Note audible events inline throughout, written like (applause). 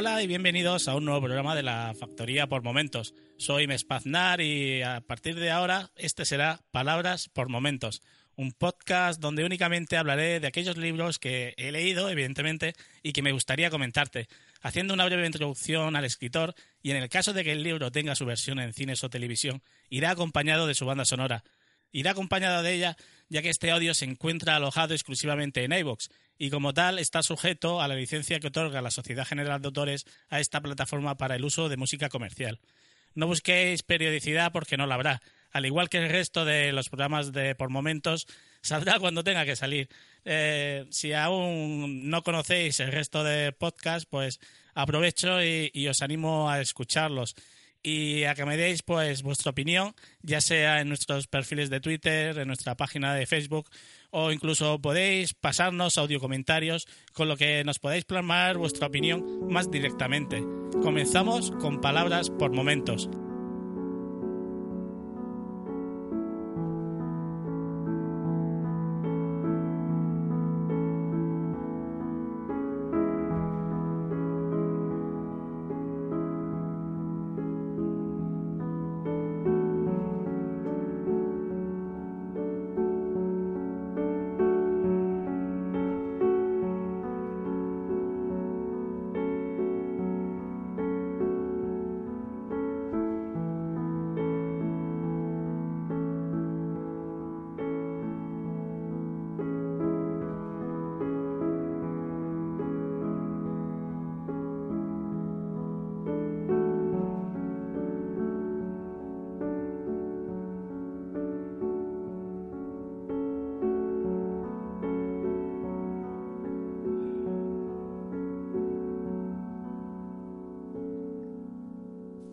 Hola y bienvenidos a un nuevo programa de la Factoría por Momentos. Soy Mespaznar y a partir de ahora este será Palabras por Momentos, un podcast donde únicamente hablaré de aquellos libros que he leído, evidentemente, y que me gustaría comentarte, haciendo una breve introducción al escritor y en el caso de que el libro tenga su versión en cines o televisión, irá acompañado de su banda sonora. Irá acompañado de ella ya que este audio se encuentra alojado exclusivamente en iVoox y como tal está sujeto a la licencia que otorga la Sociedad General de Autores a esta plataforma para el uso de música comercial. No busquéis periodicidad porque no la habrá. Al igual que el resto de los programas de por momentos, saldrá (laughs) cuando tenga que salir. Eh, si aún no conocéis el resto de podcasts, pues aprovecho y os animo a escucharlos y a que me deis pues vuestra opinión, ya sea en nuestros perfiles de Twitter, en nuestra página de Facebook o incluso podéis pasarnos audio comentarios con lo que nos podéis plasmar vuestra opinión más directamente. Comenzamos con palabras por momentos.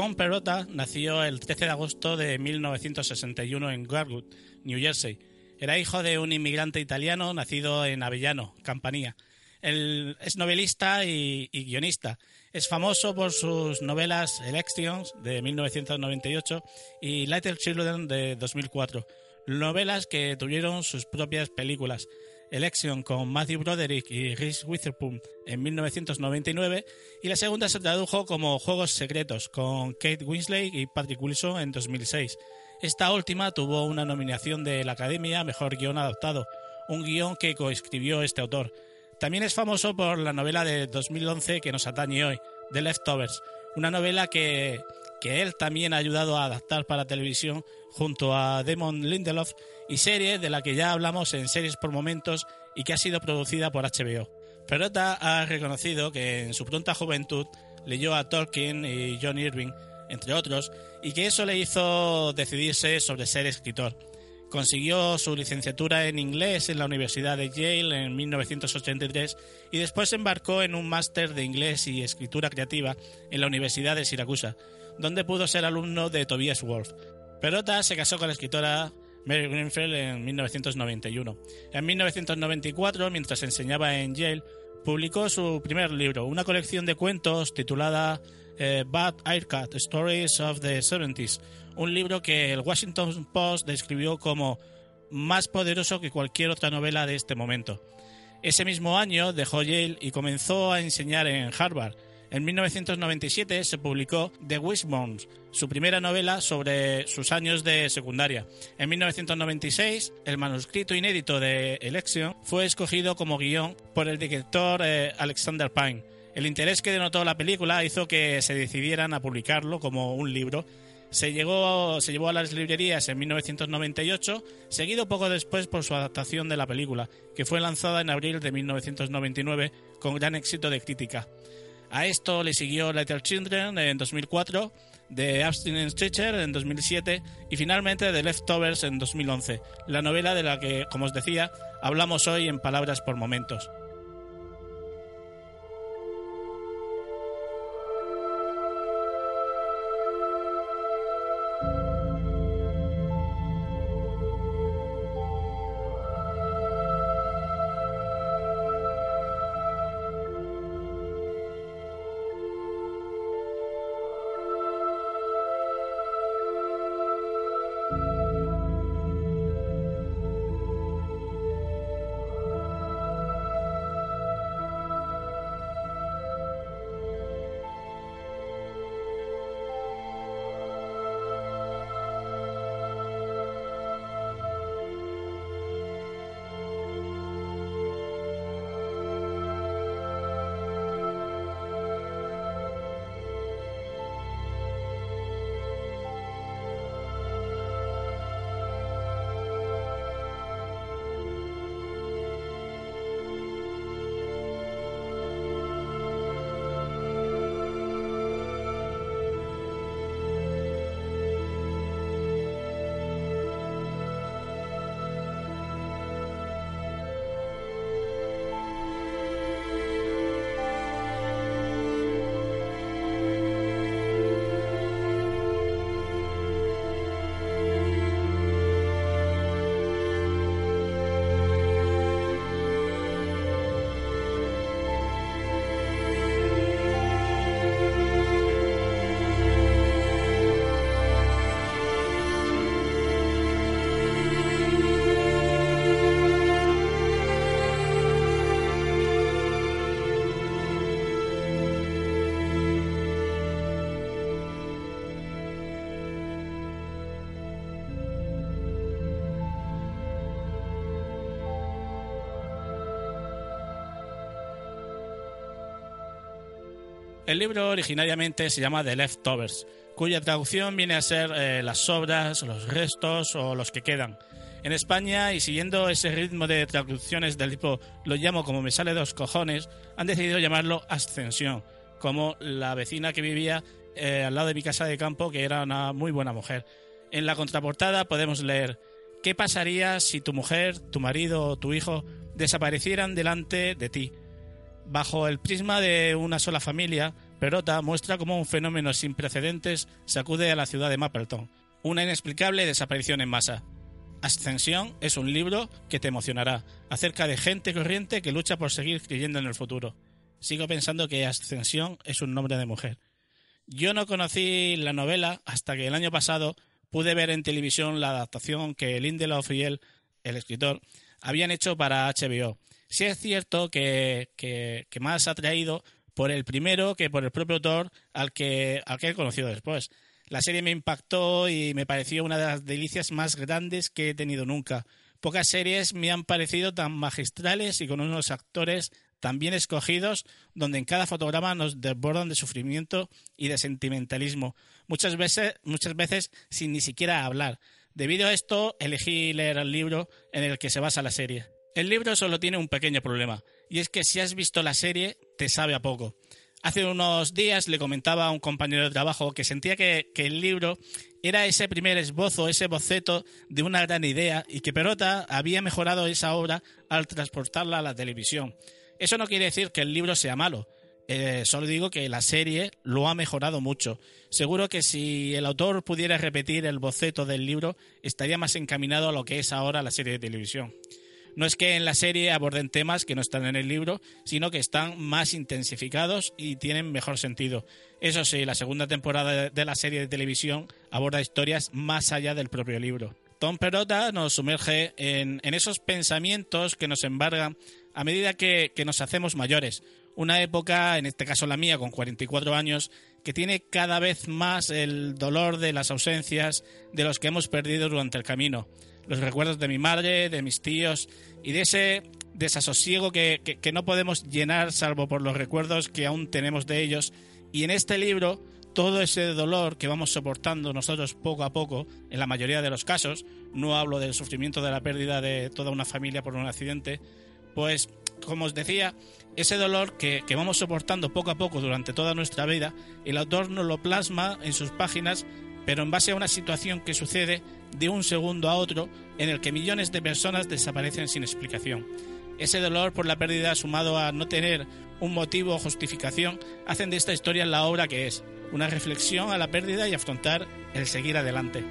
Tom Perrotta nació el 13 de agosto de 1961 en Garwood, New Jersey. Era hijo de un inmigrante italiano nacido en Avellano, Campanía. Él es novelista y, guionista. Es famoso por sus novelas Elections de 1998 y Little Children de 2004, novelas que tuvieron sus propias películas. Election con Matthew Broderick y Reese Witherspoon en 1999 y la segunda se tradujo como Juegos Secretos con Kate Winslet y Patrick Wilson en 2006. Esta última tuvo una nominación de la Academia Mejor Guión Adaptado, un guion que coescribió este autor. También es famoso por la novela de 2011 que nos atañe hoy, The Leftovers, una novela que, que él también ha ayudado a adaptar para televisión junto a Damon Lindelof y serie de la que ya hablamos en series por momentos y que ha sido producida por HBO. Perota ha reconocido que en su pronta juventud leyó a Tolkien y John Irving, entre otros, y que eso le hizo decidirse sobre ser escritor. Consiguió su licenciatura en inglés en la Universidad de Yale en 1983 y después embarcó en un máster de inglés y escritura creativa en la Universidad de Siracusa, donde pudo ser alumno de Tobias Wolff. Perota se casó con la escritora Mary Greenfield en 1991. En 1994, mientras enseñaba en Yale, publicó su primer libro, una colección de cuentos titulada eh, Bad Aircut Stories of the 70s, un libro que el Washington Post describió como más poderoso que cualquier otra novela de este momento. Ese mismo año dejó Yale y comenzó a enseñar en Harvard, en 1997 se publicó The Wishbones, su primera novela sobre sus años de secundaria. En 1996, el manuscrito inédito de Election fue escogido como guion por el director eh, Alexander Pine. El interés que denotó la película hizo que se decidieran a publicarlo como un libro. Se, llegó, se llevó a las librerías en 1998, seguido poco después por su adaptación de la película, que fue lanzada en abril de 1999 con gran éxito de crítica. A esto le siguió Little Children en 2004, The Abstinence Teacher en 2007 y finalmente The Leftovers en 2011, la novela de la que, como os decía, hablamos hoy en Palabras por Momentos. El libro originariamente se llama The Leftovers, cuya traducción viene a ser eh, las sobras, los restos o los que quedan. En España, y siguiendo ese ritmo de traducciones del tipo lo llamo como me sale de los cojones, han decidido llamarlo Ascensión, como la vecina que vivía eh, al lado de mi casa de campo, que era una muy buena mujer. En la contraportada podemos leer ¿Qué pasaría si tu mujer, tu marido o tu hijo desaparecieran delante de ti? Bajo el prisma de una sola familia, Perota muestra cómo un fenómeno sin precedentes sacude a la ciudad de Mapleton, una inexplicable desaparición en masa. Ascensión es un libro que te emocionará, acerca de gente corriente que lucha por seguir creyendo en el futuro. Sigo pensando que Ascensión es un nombre de mujer. Yo no conocí la novela hasta que el año pasado pude ver en televisión la adaptación que Lindelof y él, el escritor, habían hecho para HBO. Sí es cierto que, que, más ha traído por el primero que por el propio autor al que, al que he conocido después. La serie me impactó y me pareció una de las delicias más grandes que he tenido nunca. Pocas series me han parecido tan magistrales y con unos actores tan bien escogidos, donde en cada fotograma nos desbordan de sufrimiento y de sentimentalismo, muchas veces, muchas veces sin ni siquiera hablar. Debido a esto, elegí leer el libro en el que se basa la serie. El libro solo tiene un pequeño problema, y es que si has visto la serie, te sabe a poco. Hace unos días le comentaba a un compañero de trabajo que sentía que, el libro era ese primer esbozo, ese boceto de una gran idea y que Perota había mejorado esa obra al transportarla a la televisión. Eso no quiere decir que el libro sea malo. Eh, solo digo que la serie lo ha mejorado mucho. Seguro que si el autor pudiera repetir el boceto del libro, estaría más encaminado a lo que es ahora la serie de televisión. No es que en la serie aborden temas que no están en el libro, sino que están más intensificados y tienen mejor sentido. Eso sí, la segunda temporada de la serie de televisión aborda historias más allá del propio libro. Tom Perota nos sumerge en, esos pensamientos que nos embargan a medida que, nos hacemos mayores. Una época, en este caso la mía, con 44 años, que tiene cada vez más el dolor de las ausencias de los que hemos perdido durante el camino. Los recuerdos de mi madre, de mis tíos y de ese desasosiego que, que no podemos llenar salvo por los recuerdos que aún tenemos de ellos. Y en este libro todo ese dolor que vamos soportando nosotros poco a poco, en la mayoría de los casos, no hablo del sufrimiento de la pérdida de toda una familia por un accidente, pues como os decía, ese dolor que, vamos soportando poco a poco durante toda nuestra vida, el autor nos lo plasma en sus páginas, pero en base a una situación que sucede de un segundo a otro en el que millones de personas desaparecen sin explicación. Ese dolor por la pérdida sumado a no tener un motivo o justificación hacen de esta historia la obra que es, una reflexión a la pérdida y afrontar el seguir adelante.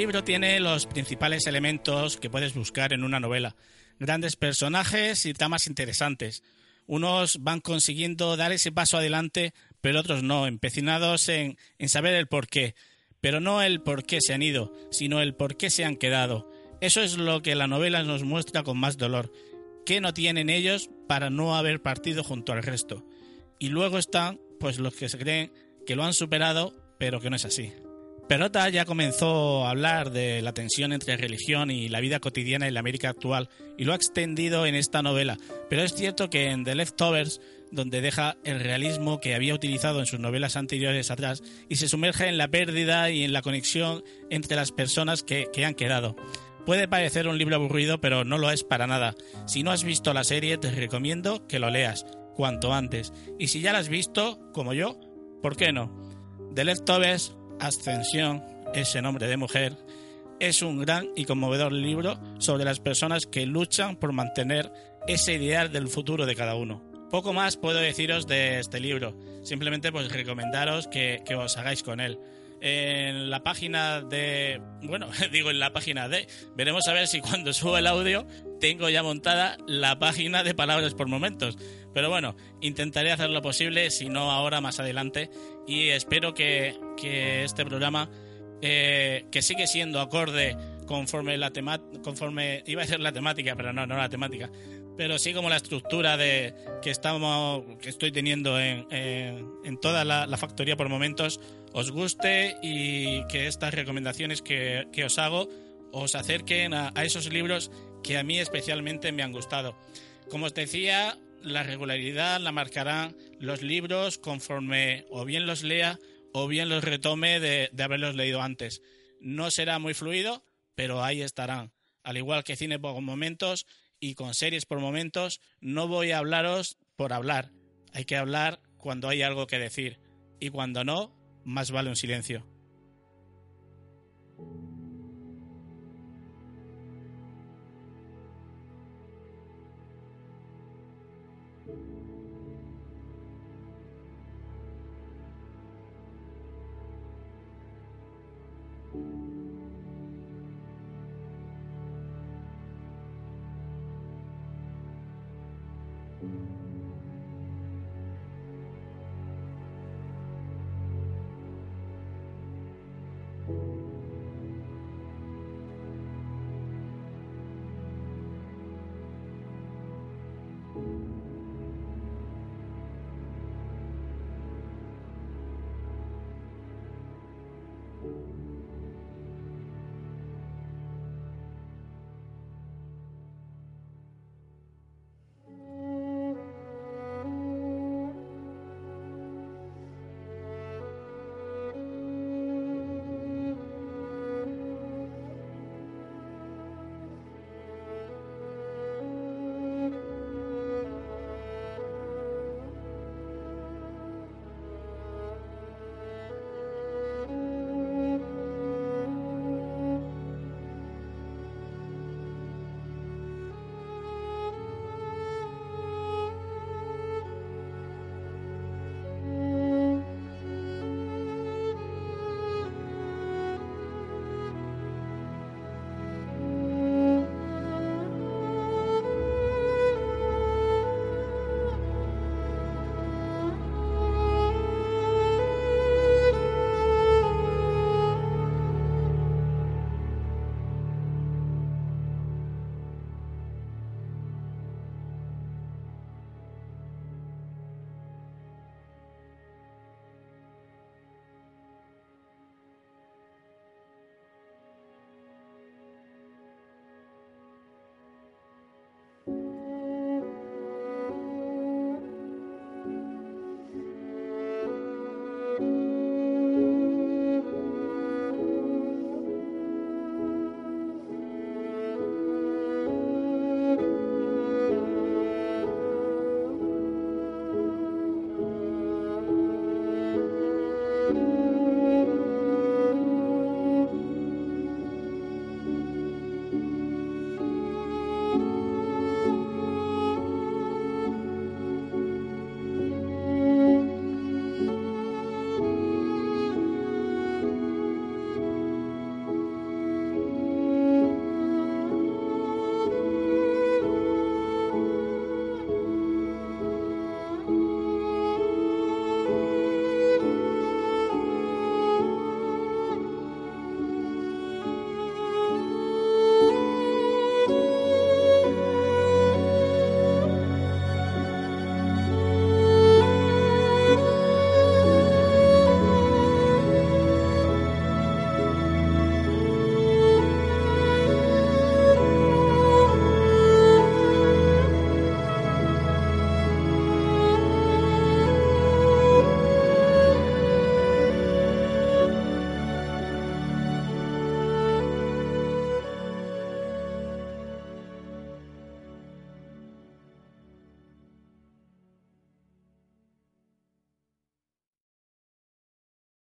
Libro tiene los principales elementos que puedes buscar en una novela. grandes personajes y tramas interesantes. Unos van consiguiendo dar ese paso adelante, pero otros no, empecinados en, en saber el por qué. Pero no el por qué se han ido, sino el por qué se han quedado. Eso es lo que la novela nos muestra con más dolor. ¿Qué no tienen ellos para no haber partido junto al resto? Y luego están, pues, los que se creen que lo han superado, pero que no es así. Perota ya comenzó a hablar de la tensión entre religión y la vida cotidiana en la América actual y lo ha extendido en esta novela, pero es cierto que en The Leftovers, donde deja el realismo que había utilizado en sus novelas anteriores atrás y se sumerge en la pérdida y en la conexión entre las personas que, que han quedado. Puede parecer un libro aburrido, pero no lo es para nada. Si no has visto la serie, te recomiendo que lo leas cuanto antes. Y si ya la has visto, como yo, ¿por qué no? The Leftovers Ascensión, ese nombre de mujer, es un gran y conmovedor libro sobre las personas que luchan por mantener ese ideal del futuro de cada uno. Poco más puedo deciros de este libro, simplemente pues recomendaros que, que os hagáis con él en la página de. Bueno, (laughs) digo en la página de. Veremos a ver si cuando subo el audio tengo ya montada la página de palabras por momentos. Pero bueno, intentaré hacer lo posible, si no ahora, más adelante. Y espero que, este programa, eh, que sigue siendo acorde conforme la temática. Conforme. Iba a ser la temática, pero no, no la temática pero sí como la estructura de que estamos que estoy teniendo en, en, toda la, factoría por momentos os guste y que estas recomendaciones que, os hago os acerquen a, esos libros que a mí especialmente me han gustado. Como os decía, la regularidad la marcarán los libros conforme o bien los lea o bien los retome de, haberlos leído antes. No será muy fluido, pero ahí estarán. Al igual que cine por momentos y con series por momentos, no voy a hablaros por hablar. Hay que hablar cuando hay algo que decir. Y cuando no, más vale un silencio.